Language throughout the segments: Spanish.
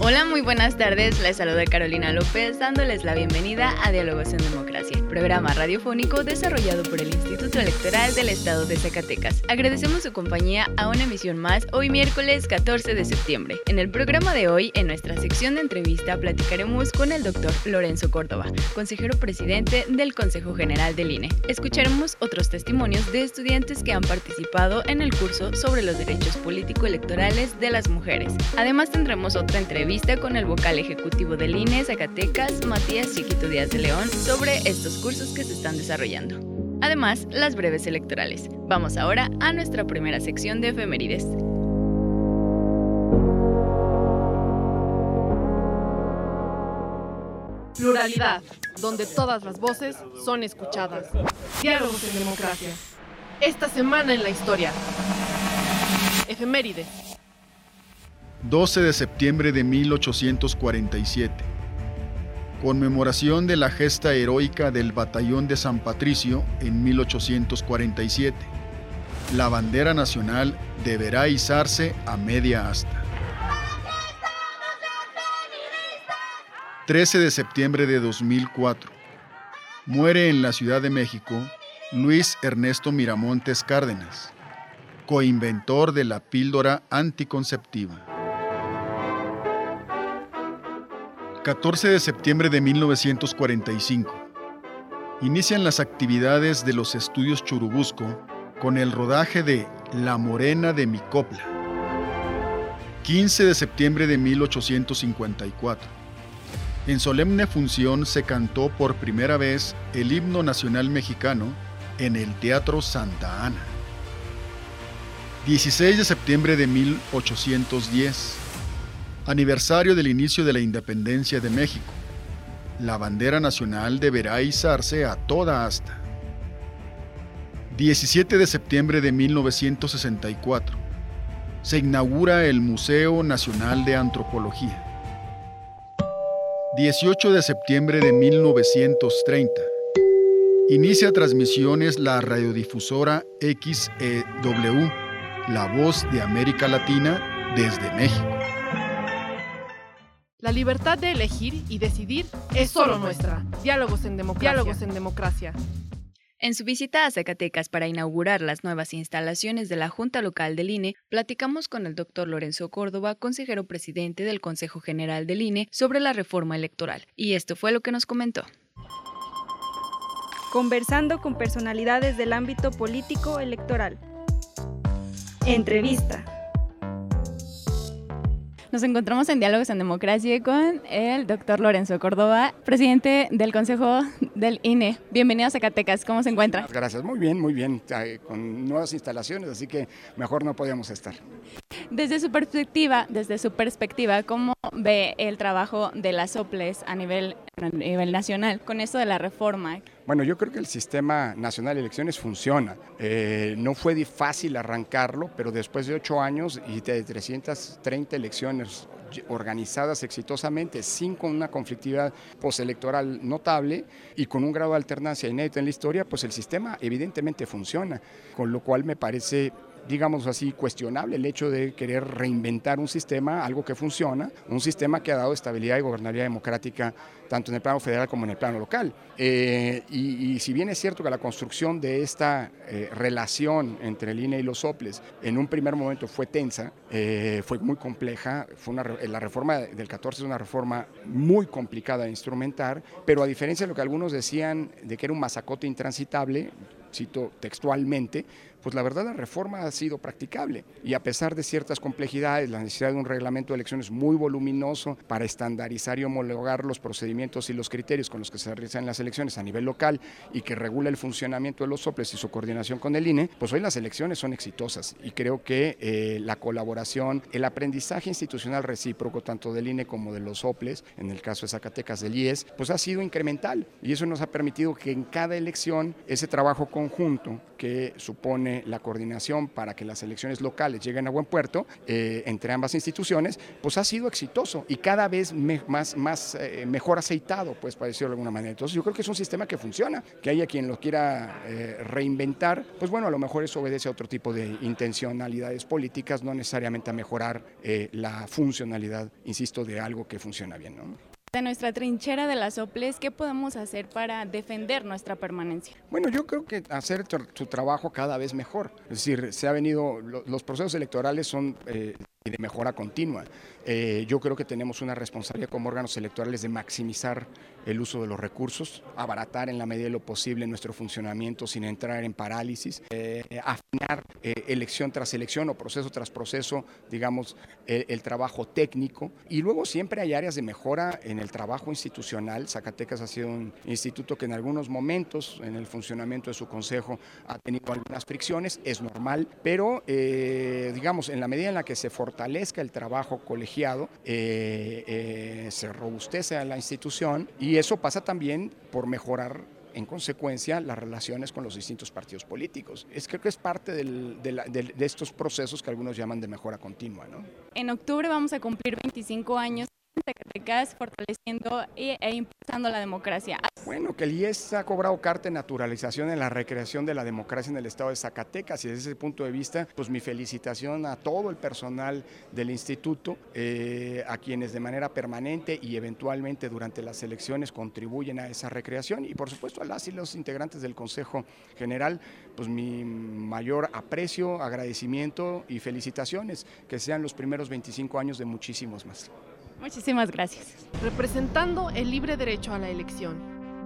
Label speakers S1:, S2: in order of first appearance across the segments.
S1: Hola, muy buenas tardes. Les saluda Carolina López dándoles la bienvenida a Diálogos en Democracia, programa radiofónico desarrollado por el Instituto Electoral del Estado de Zacatecas. Agradecemos su compañía a una emisión más hoy miércoles 14 de septiembre. En el programa de hoy, en nuestra sección de entrevista, platicaremos con el doctor Lorenzo Córdoba, consejero presidente del Consejo General del INE. Escucharemos otros testimonios de estudiantes que han participado en el curso sobre los derechos político-electorales de las mujeres. Además tendremos otra entrevista vista con el vocal ejecutivo del INE Zacatecas, Matías Chiquito Díaz de León, sobre estos cursos que se están desarrollando. Además, las breves electorales. Vamos ahora a nuestra primera sección de efemérides.
S2: Pluralidad, donde todas las voces son escuchadas. Diálogos en democracia. Esta semana en la historia. Efemérides.
S3: 12 de septiembre de 1847. Conmemoración de la gesta heroica del Batallón de San Patricio en 1847. La bandera nacional deberá izarse a media asta. 13 de septiembre de 2004. Muere en la Ciudad de México Luis Ernesto Miramontes Cárdenas, coinventor de la píldora anticonceptiva. 14 de septiembre de 1945. Inician las actividades de los estudios Churubusco con el rodaje de La Morena de mi copla. 15 de septiembre de 1854. En solemne función se cantó por primera vez el himno nacional mexicano en el Teatro Santa Ana. 16 de septiembre de 1810 Aniversario del inicio de la independencia de México. La bandera nacional deberá izarse a toda asta. 17 de septiembre de 1964. Se inaugura el Museo Nacional de Antropología. 18 de septiembre de 1930. Inicia transmisiones la radiodifusora XEW, La Voz de América Latina, desde México.
S2: La libertad de elegir y decidir es solo nuestra. Diálogos en democracia. Diálogos en democracia.
S1: En su visita a Zacatecas para inaugurar las nuevas instalaciones de la Junta Local del INE, platicamos con el doctor Lorenzo Córdoba, consejero presidente del Consejo General del INE, sobre la reforma electoral. Y esto fue lo que nos comentó.
S4: Conversando con personalidades del ámbito político electoral. Entrevista.
S1: Nos encontramos en Diálogos en Democracia con el doctor Lorenzo Córdoba, presidente del Consejo del INE. Bienvenido a Zacatecas, ¿cómo se encuentra?
S5: Gracias, muy bien, muy bien, con nuevas instalaciones, así que mejor no podíamos estar.
S1: Desde su perspectiva, desde su perspectiva, ¿cómo ve el trabajo de las OPLES a nivel, nacional con esto de la reforma?
S5: Bueno, yo creo que el sistema nacional de elecciones funciona. Eh, no fue fácil arrancarlo, pero después de ocho años y de 330 elecciones organizadas exitosamente, sin con una conflictividad postelectoral notable y con un grado de alternancia inédito en la historia, pues el sistema evidentemente funciona, con lo cual me parece digamos así, cuestionable el hecho de querer reinventar un sistema, algo que funciona, un sistema que ha dado estabilidad y gobernabilidad democrática tanto en el plano federal como en el plano local. Eh, y, si bien es cierto que la construcción de esta eh, relación entre el INE y los soples en un primer momento fue tensa, eh, fue muy compleja, fue una, la reforma del 14 es una reforma muy complicada de instrumentar, pero a diferencia de lo que algunos decían de que era un masacote intransitable, cito textualmente, pues la verdad la reforma ha sido practicable y a pesar de ciertas complejidades, la necesidad de un reglamento de elecciones muy voluminoso para estandarizar y homologar los procedimientos y los criterios con los que se realizan las elecciones a nivel local y que regula el funcionamiento de los soples y su coordinación con el INE, pues hoy las elecciones son exitosas y creo que eh, la colaboración, el aprendizaje institucional recíproco tanto del INE como de los soples, en el caso de Zacatecas del IES, pues ha sido incremental y eso nos ha permitido que en cada elección ese trabajo conjunto que supone la coordinación para que las elecciones locales lleguen a buen puerto eh, entre ambas instituciones, pues ha sido exitoso y cada vez más, más eh, mejor aceitado, pues para decirlo de alguna manera. Entonces yo creo que es un sistema que funciona, que haya quien lo quiera eh, reinventar, pues bueno, a lo mejor eso obedece a otro tipo de intencionalidades políticas, no necesariamente a mejorar la funcionalidad, insisto, de algo que funciona bien. ¿no?
S1: De nuestra trinchera de las OPLES, ¿qué podemos hacer para defender nuestra permanencia?
S5: Bueno, yo creo que hacer su trabajo cada vez mejor. Es decir, se ha venido, los procesos electorales son eh, de mejora continua. Eh, yo creo que tenemos una responsabilidad como órganos electorales de maximizar el uso de los recursos, abaratar en la medida de lo posible nuestro funcionamiento sin entrar en parálisis, eh, afinar eh, elección tras elección o proceso tras proceso, digamos, el, trabajo técnico. Y luego siempre hay áreas de mejora en el trabajo institucional. Zacatecas ha sido un instituto que en algunos momentos en el funcionamiento de su consejo ha tenido algunas fricciones, es normal, pero digamos, en la medida en la que se fortalezca el trabajo se robustece a la institución y eso pasa también por mejorar en consecuencia las relaciones con los distintos partidos políticos. Es, creo que es parte de, estos procesos que algunos llaman de mejora continua.
S1: En octubre vamos a cumplir 25 años Zacatecas fortaleciendo e impulsando la democracia.
S5: Bueno, que el IES ha cobrado carta de naturalización en la recreación de la democracia en el estado de Zacatecas y desde ese punto de vista, pues mi felicitación a todo el personal del instituto, eh, a quienes de manera permanente y eventualmente durante las elecciones contribuyen a esa recreación y por supuesto a las y los integrantes del Consejo General, pues mi mayor aprecio, agradecimiento y felicitaciones, que sean los primeros 25 años de muchísimos más.
S1: Muchísimas gracias.
S2: Representando el libre derecho a la elección.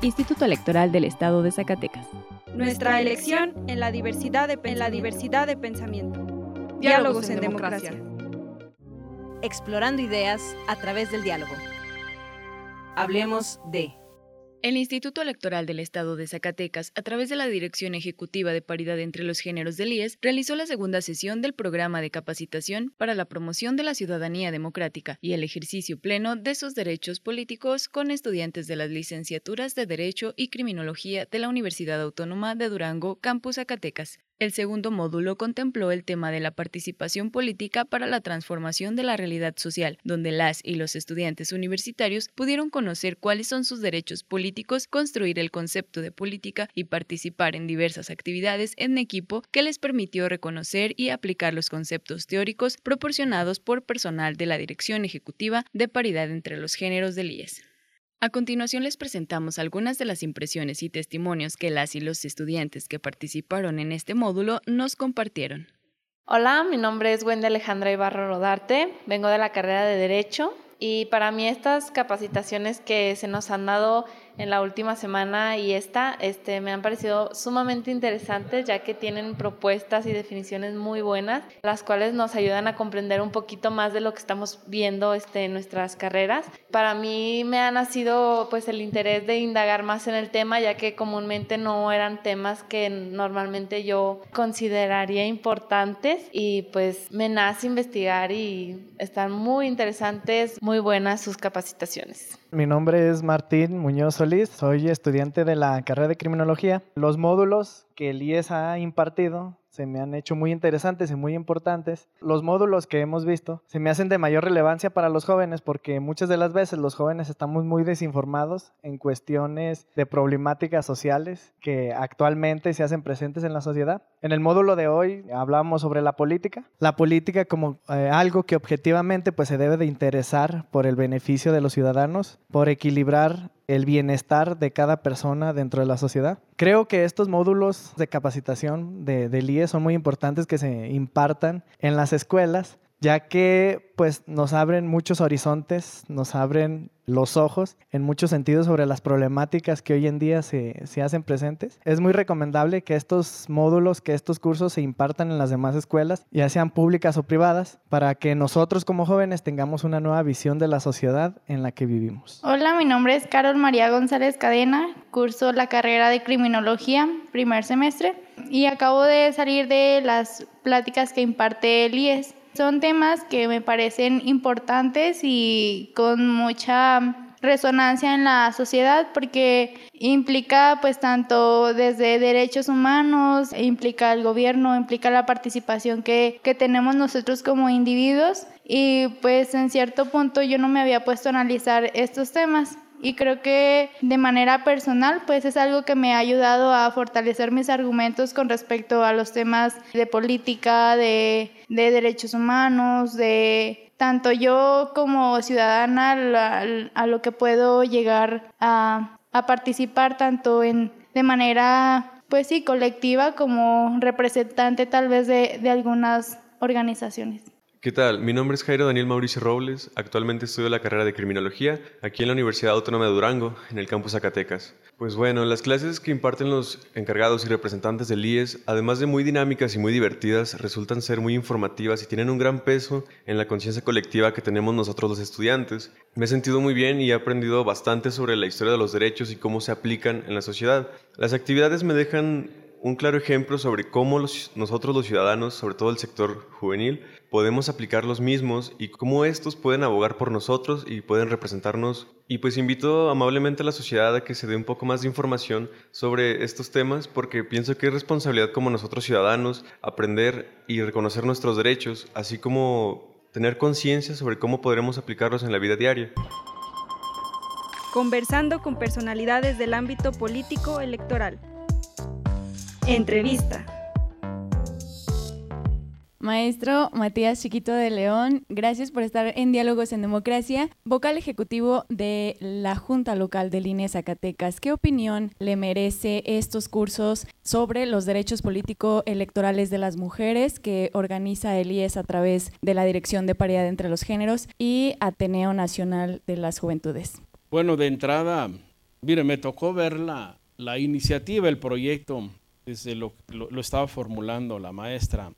S1: Instituto Electoral del Estado de Zacatecas.
S4: Nuestra elección en la diversidad de, en la diversidad de pensamiento. Diálogos, en, democracia.
S6: Explorando ideas a través del diálogo. Hablemos de...
S1: El Instituto Electoral del Estado de Zacatecas, a través de la Dirección Ejecutiva de Paridad entre los Géneros del IES, realizó la segunda sesión del programa de capacitación para la promoción de la ciudadanía democrática y el ejercicio pleno de sus derechos políticos con estudiantes de las licenciaturas de Derecho y Criminología de la Universidad Autónoma de Durango, Campus Zacatecas. El segundo módulo contempló el tema de la participación política para la transformación de la realidad social, donde las y los estudiantes universitarios pudieron conocer cuáles son sus derechos políticos, construir el concepto de política y participar en diversas actividades en equipo que les permitió reconocer y aplicar los conceptos teóricos proporcionados por personal de la Dirección Ejecutiva de Paridad entre los Géneros del IES. A continuación les presentamos algunas de las impresiones y testimonios que las y los estudiantes que participaron en este módulo nos compartieron.
S7: Hola, mi nombre es Wendy Alejandra Ibarro Rodarte, vengo de la carrera de Derecho y para mí estas capacitaciones que se nos han dado en la última semana y esta este, me han parecido sumamente interesantes ya que tienen propuestas y definiciones muy buenas, las cuales nos ayudan a comprender un poquito más de lo que estamos viendo este, en nuestras carreras. Para mí me ha nacido pues el interés de indagar más en el tema ya que comúnmente no eran temas que normalmente yo consideraría importantes y pues me nace investigar y están muy interesantes, muy buenas sus capacitaciones.
S8: Mi nombre es Martín Muñoz soy estudiante de la carrera de criminología. Los módulos que el IES ha impartido se me han hecho muy interesantes y muy importantes. Los módulos que hemos visto se me hacen de mayor relevancia para los jóvenes porque muchas de las veces los jóvenes estamos muy desinformados en cuestiones de problemáticas sociales que actualmente se hacen presentes en la sociedad. En el módulo de hoy hablamos sobre la política, la política como eh, algo que objetivamente pues se debe de interesar por el beneficio de los ciudadanos, por equilibrar el bienestar de cada persona dentro de la sociedad. Creo que estos módulos de capacitación de, del IE son muy importantes que se impartan en las escuelas ya que pues nos abren muchos horizontes, nos abren los ojos en muchos sentidos sobre las problemáticas que hoy en día se, se, hacen presentes. Es muy recomendable que estos módulos, que estos cursos se impartan en las demás escuelas, ya sean públicas o privadas, para que nosotros como jóvenes tengamos una nueva visión de la sociedad en la que vivimos.
S9: Hola, mi nombre es Carol María González Cadena, curso la carrera de Criminología, primer semestre, y acabo de salir de las pláticas que imparte el IES. Son temas que me parecen importantes y con mucha resonancia en la sociedad porque implica pues tanto desde derechos humanos, implica el gobierno, implica la participación que, que tenemos nosotros como individuos y pues en cierto punto yo no me había puesto a analizar estos temas y creo que de manera personal pues es algo que me ha ayudado a fortalecer mis argumentos con respecto a los temas de política, de, de derechos humanos, de tanto yo como ciudadana a, lo que puedo llegar a, a participar tanto en de manera pues sí colectiva como representante tal vez de, de algunas organizaciones.
S10: ¿Qué tal? Mi nombre es Jairo Daniel Mauricio Robles. Actualmente estudio la carrera de Criminología aquí en la Universidad Autónoma de Durango, en el campus Zacatecas. Pues bueno, las clases que imparten los encargados y representantes del IES, además de muy dinámicas y muy divertidas, resultan ser muy informativas y tienen un gran peso en la conciencia colectiva que tenemos nosotros los estudiantes. Me he sentido muy bien y he aprendido bastante sobre la historia de los derechos y cómo se aplican en la sociedad. Las actividades me dejan un claro ejemplo sobre cómo nosotros los ciudadanos, sobre todo el sector juvenil, podemos aplicar los mismos y cómo estos pueden abogar por nosotros y pueden representarnos. Y pues invito amablemente a la sociedad a que se dé un poco más de información sobre estos temas porque pienso que es responsabilidad como nosotros ciudadanos aprender y reconocer nuestros derechos, así como tener conciencia sobre cómo podremos aplicarlos en la vida diaria.
S4: Conversando con personalidades del ámbito político electoral. Entrevista.
S1: Maestro Matías Chiquito de León, gracias por estar en Diálogos en Democracia, vocal ejecutivo de la Junta Local de Línea Zacatecas. ¿Qué opinión le merece estos cursos sobre los derechos político-electorales de las mujeres que organiza el IES a través de la Dirección de Paridad entre los Géneros y Ateneo Nacional de las Juventudes?
S11: Bueno, de entrada, mire, me tocó ver la, la iniciativa, el proyecto desde lo, lo, estaba formulando la maestra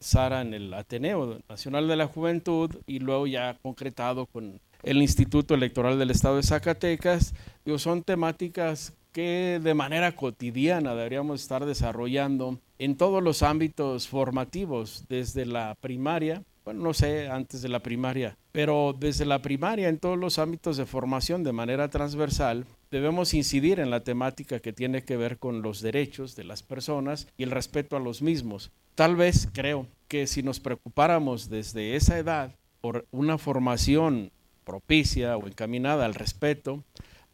S11: Sara en el Ateneo Nacional de la Juventud y luego ya concretado con el Instituto Electoral del Estado de Zacatecas. Digo, son temáticas que de manera cotidiana deberíamos estar desarrollando en todos los ámbitos formativos, desde la primaria, bueno, no sé, antes de la primaria, pero desde la primaria en todos los ámbitos de formación de manera transversal, debemos incidir en la temática que tiene que ver con los derechos de las personas y el respeto a los mismos. Tal vez creo que si nos preocupáramos desde esa edad por una formación propicia o encaminada al respeto,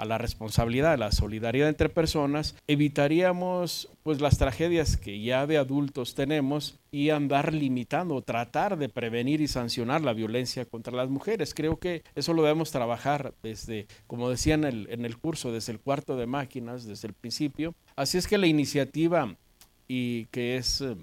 S11: la responsabilidad, la solidaridad entre personas, evitaríamos pues las tragedias que ya de adultos tenemos y andar limitando, tratar de prevenir y sancionar la violencia contra las mujeres. Creo que eso lo debemos trabajar desde, como decía en el, en el curso, desde el cuarto de máquinas, desde el principio. Así es que la iniciativa y que es eh,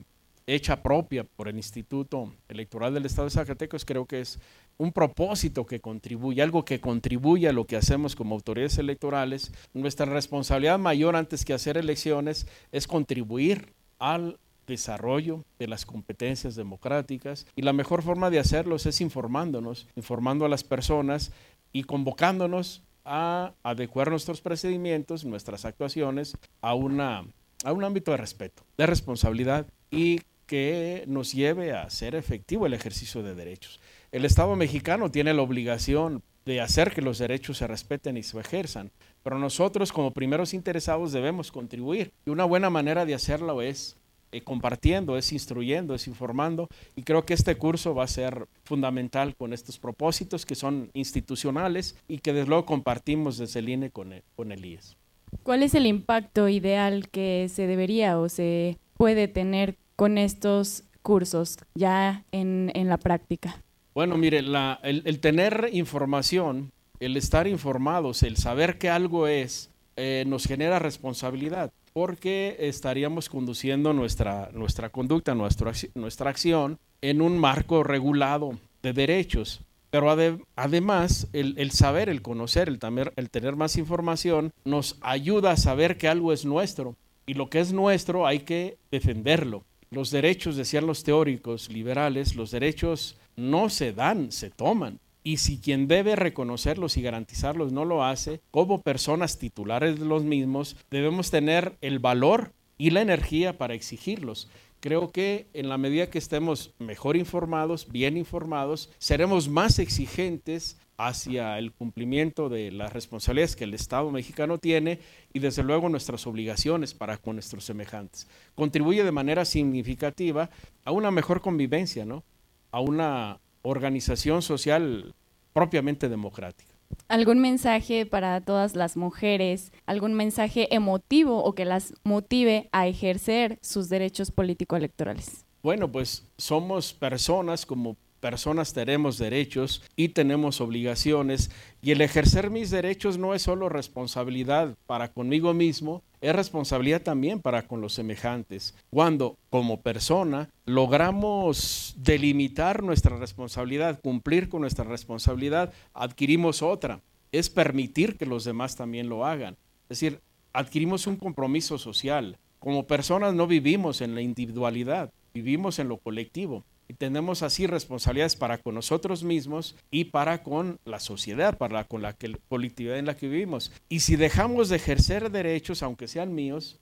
S11: hecha propia por el Instituto Electoral del Estado de Zacatecas, creo que es un propósito que contribuye, algo que contribuye a lo que hacemos como autoridades electorales. Nuestra responsabilidad mayor antes que hacer elecciones es contribuir al desarrollo de las competencias democráticas y la mejor forma de hacerlos es informándonos, informando a las personas y convocándonos a adecuar nuestros procedimientos, nuestras actuaciones a, una, a un ámbito de respeto, de responsabilidad y que nos lleve a ser efectivo el ejercicio de derechos. El Estado mexicano tiene la obligación de hacer que los derechos se respeten y se ejerzan, pero nosotros como primeros interesados debemos contribuir. Y una buena manera de hacerlo es eh, compartiendo, es instruyendo, es informando y creo que este curso va a ser fundamental con estos propósitos que son institucionales y que desde luego compartimos desde el INE con el, IES.
S12: ¿Cuál es el impacto ideal que se debería o se puede tener con estos cursos ya en la práctica?
S11: Bueno, mire, el, tener información, el estar informados, el saber que algo es, eh, nos genera responsabilidad porque estaríamos conduciendo nuestra, nuestra conducta, nuestra, nuestra acción en un marco regulado de derechos. Pero además, el, saber, el conocer, el, el tener más información, nos ayuda a saber que algo es nuestro. Y lo que es nuestro hay que defenderlo. Los derechos, decían los teóricos liberales, los derechos no se dan, se toman. Y si quien debe reconocerlos y garantizarlos no lo hace, como personas titulares de los mismos, debemos tener el valor y la energía para exigirlos. Creo que en la medida que estemos mejor informados, bien informados, seremos más exigentes hacia el cumplimiento de las responsabilidades que el Estado mexicano tiene y desde luego nuestras obligaciones para con nuestros semejantes. Contribuye de manera significativa a una mejor convivencia, ¿no? A una organización social propiamente democrática.
S12: ¿Algún mensaje para todas las mujeres? ¿Algún mensaje emotivo o que las motive a ejercer sus derechos político-electorales?
S11: Bueno, pues somos personas como personas tenemos derechos y tenemos obligaciones y el ejercer mis derechos no es solo responsabilidad para conmigo mismo, es responsabilidad también para con los semejantes. Cuando como persona logramos delimitar nuestra responsabilidad, cumplir con nuestra responsabilidad, adquirimos otra, es permitir que los demás también lo hagan. Es decir, adquirimos un compromiso social. Como personas no vivimos en la individualidad, vivimos en lo colectivo y tenemos así responsabilidades para con nosotros mismos y para con la sociedad, para con la colectividad en la que vivimos. Y si dejamos de ejercer derechos, aunque sean míos,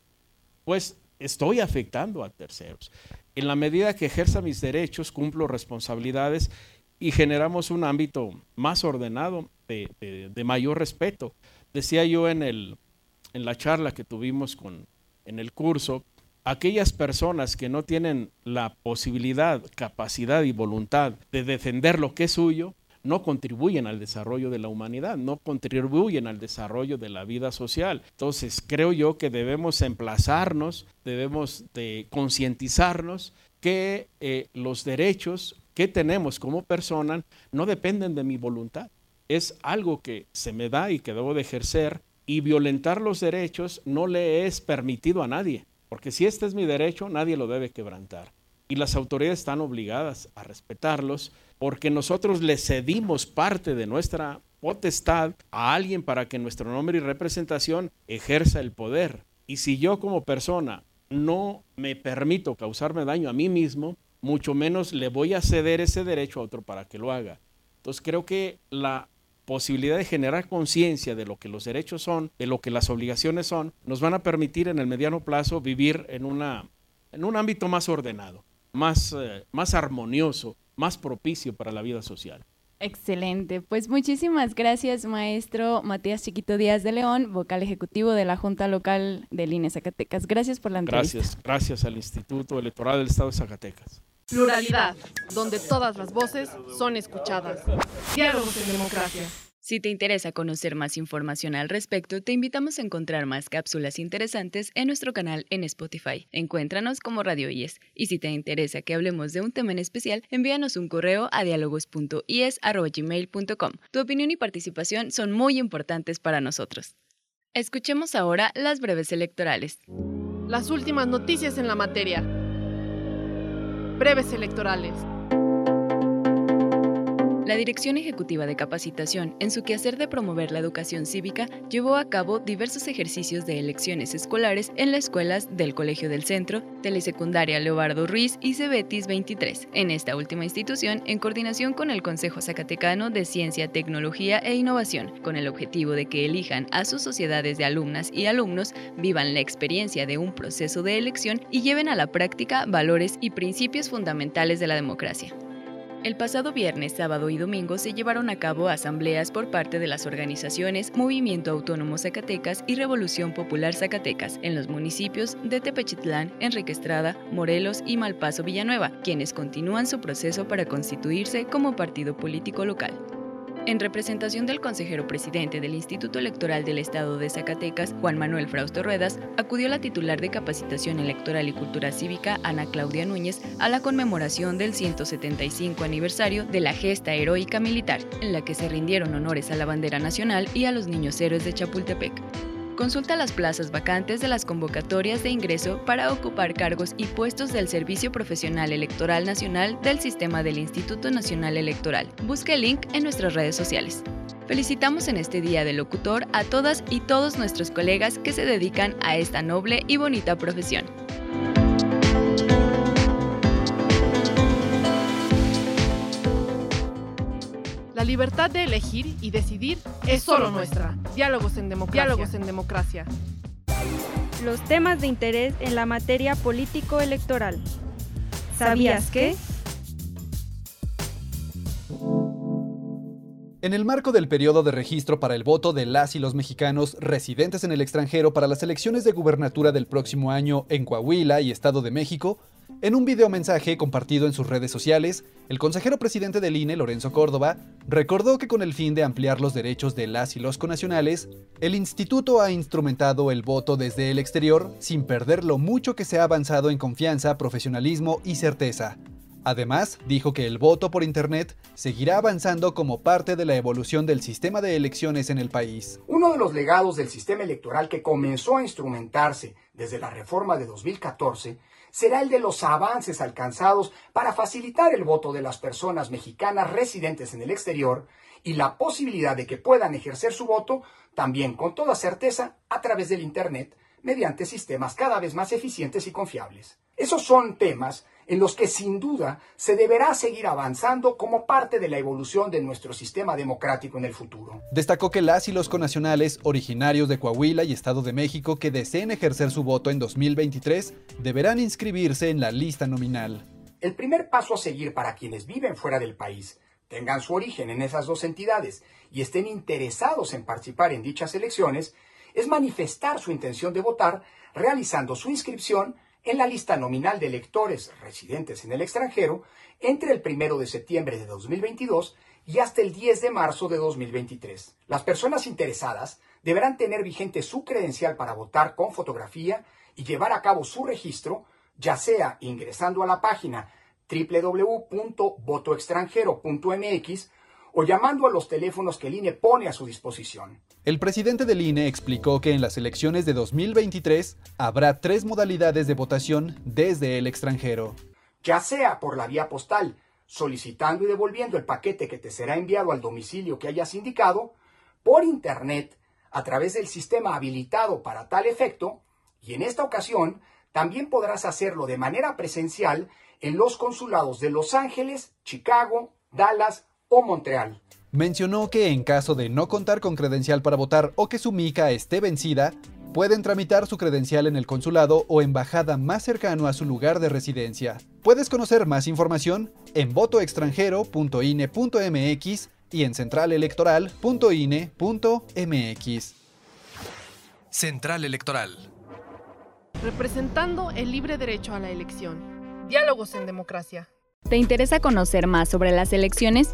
S11: pues estoy afectando a terceros. En la medida que ejerza mis derechos, cumplo responsabilidades y generamos un ámbito más ordenado, de, de, de mayor respeto. Decía yo en, el, en la charla que tuvimos con, en el curso aquellas personas que no tienen la posibilidad, capacidad y voluntad de defender lo que es suyo, no contribuyen al desarrollo de la humanidad, no contribuyen al desarrollo de la vida social. Entonces, creo yo que debemos emplazarnos, debemos de concientizarnos que eh, los derechos que tenemos como persona no dependen de mi voluntad. Es algo que se me da y que debo de ejercer y violentar los derechos no le es permitido a nadie. Porque si este es mi derecho, nadie lo debe quebrantar. Y las autoridades están obligadas a respetarlos porque nosotros le cedimos parte de nuestra potestad a alguien para que nuestro nombre y representación ejerza el poder. Y si yo como persona no me permito causarme daño a mí mismo, mucho menos le voy a ceder ese derecho a otro para que lo haga. Entonces creo que la posibilidad de generar conciencia de lo que los derechos son, de lo que las obligaciones son, nos van a permitir en el mediano plazo vivir en, una, en un ámbito más ordenado, más, eh, más armonioso, más propicio para la vida social.
S12: Excelente. Pues muchísimas gracias, maestro Matías Chiquito Díaz de León, vocal ejecutivo de la Junta Local del INE Zacatecas. Gracias por la entrevista.
S11: Gracias, gracias al Instituto Electoral del Estado de Zacatecas.
S2: Pluralidad, donde todas las voces son escuchadas. Diálogos en democracia.
S1: Si te interesa conocer más información al respecto, te invitamos a encontrar más cápsulas interesantes en nuestro canal en Spotify. Encuéntranos como Radio IES. Y si te interesa que hablemos de un tema en especial, envíanos un correo a dialogos.ies.gmail.com. Tu opinión y participación son muy importantes para nosotros. Escuchemos ahora las breves electorales.
S2: Las últimas noticias en la materia. Breves electorales.
S1: La Dirección Ejecutiva de Capacitación, en su quehacer de promover la educación cívica, llevó a cabo diversos ejercicios de elecciones escolares en las escuelas del Colegio del Centro, Telesecundaria Leobardo Ruiz y Cebetis 23. En esta última institución, en coordinación con el Consejo Zacatecano de Ciencia, Tecnología e Innovación, con el objetivo de que elijan a sus sociedades de alumnas y alumnos, vivan la experiencia de un proceso de elección y lleven a la práctica valores y principios fundamentales de la democracia. El pasado viernes, sábado y domingo se llevaron a cabo asambleas por parte de las organizaciones Movimiento Autónomo Zacatecas y Revolución Popular Zacatecas en los municipios de Tepechitlán, Enrique Estrada, Morelos y Malpaso Villanueva, quienes continúan su proceso para constituirse como partido político local. En representación del consejero presidente del Instituto Electoral del Estado de Zacatecas, Juan Manuel Frausto Ruedas, acudió la titular de Capacitación Electoral y Cultura Cívica, Ana Claudia Núñez, a la conmemoración del 175 aniversario de la gesta heroica militar, en la que se rindieron honores a la bandera nacional y a los niños héroes de Chapultepec. Consulta las plazas vacantes de las convocatorias de ingreso para ocupar cargos y puestos del Servicio Profesional Electoral Nacional del Sistema del Instituto Nacional Electoral. Busca el link en nuestras redes sociales. Felicitamos en este Día del Locutor a todas y todos nuestros colegas que se dedican a esta noble y bonita profesión.
S2: Libertad de elegir y decidir es solo nuestra. Diálogos en democracia. Diálogos en democracia.
S4: Los temas de interés en la materia político-electoral. ¿Sabías que?
S13: En el marco del periodo de registro para el voto de las y los mexicanos residentes en el extranjero para las elecciones de gubernatura del próximo año en Coahuila y Estado de México, en un video mensaje compartido en sus redes sociales, el consejero presidente del INE, Lorenzo Córdoba, recordó que con el fin de ampliar los derechos de las y los conacionales, el instituto ha instrumentado el voto desde el exterior sin perder lo mucho que se ha avanzado en confianza, profesionalismo y certeza. Además, dijo que el voto por Internet seguirá avanzando como parte de la evolución del sistema de elecciones en el país.
S5: Uno de los legados del sistema electoral que comenzó a instrumentarse desde la reforma de 2014 será el de los avances alcanzados para facilitar el voto de las personas mexicanas residentes en el exterior y la posibilidad de que puedan ejercer su voto también con toda certeza a través del Internet mediante sistemas cada vez más eficientes y confiables. Esos son temas en los que sin duda se deberá seguir avanzando como parte de la evolución de nuestro sistema democrático en el futuro.
S13: Destacó que las y los conacionales originarios de Coahuila y Estado de México que deseen ejercer su voto en 2023 deberán inscribirse en la lista nominal.
S5: El primer paso a seguir para quienes viven fuera del país, tengan su origen en esas dos entidades y estén interesados en participar en dichas elecciones, es manifestar su intención de votar realizando su inscripción en la lista nominal de electores residentes en el extranjero entre el 1 de septiembre de 2022 y hasta el 10 de marzo de 2023. Las personas interesadas deberán tener vigente su credencial para votar con fotografía y llevar a cabo su registro, ya sea ingresando a la página www.votoextranjero.mx o llamando a los teléfonos que el INE pone a su disposición.
S13: El presidente del INE explicó que en las elecciones de 2023 habrá tres modalidades de votación desde el extranjero.
S5: Ya sea por la vía postal, solicitando y devolviendo el paquete que te será enviado al domicilio que hayas indicado, por Internet, a través del sistema habilitado para tal efecto, y en esta ocasión también podrás hacerlo de manera presencial en los consulados de Los Ángeles, Chicago, Dallas, o Montreal.
S13: Mencionó que en caso de no contar con credencial para votar o que su mica esté vencida, pueden tramitar su credencial en el consulado o embajada más cercano a su lugar de residencia. Puedes conocer más información en votoextranjero.ine.mx y en centralelectoral.ine.mx.
S14: Central Electoral.
S2: Representando el libre derecho a la elección. Diálogos en democracia.
S1: ¿Te interesa conocer más sobre las elecciones?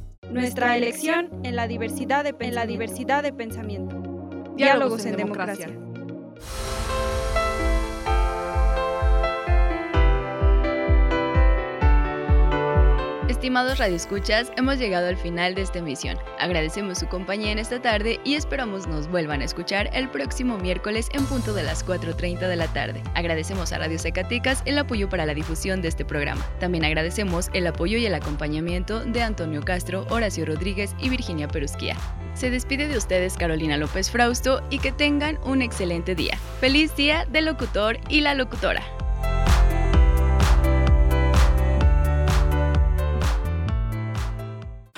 S4: Nuestra elección en la diversidad de, en la diversidad de pensamiento. Diálogos, en, democracia.
S1: Estimados radioescuchas, hemos llegado al final de esta emisión. Agradecemos su compañía en esta tarde y esperamos nos vuelvan a escuchar el próximo miércoles en punto de las 4.30 de la tarde. Agradecemos a Radio Zacatecas el apoyo para la difusión de este programa. También agradecemos el apoyo y el acompañamiento de Antonio Castro, Horacio Rodríguez y Virginia Perusquía. Se despide de ustedes Carolina López Frausto y que tengan un excelente día. Feliz día del locutor y la locutora.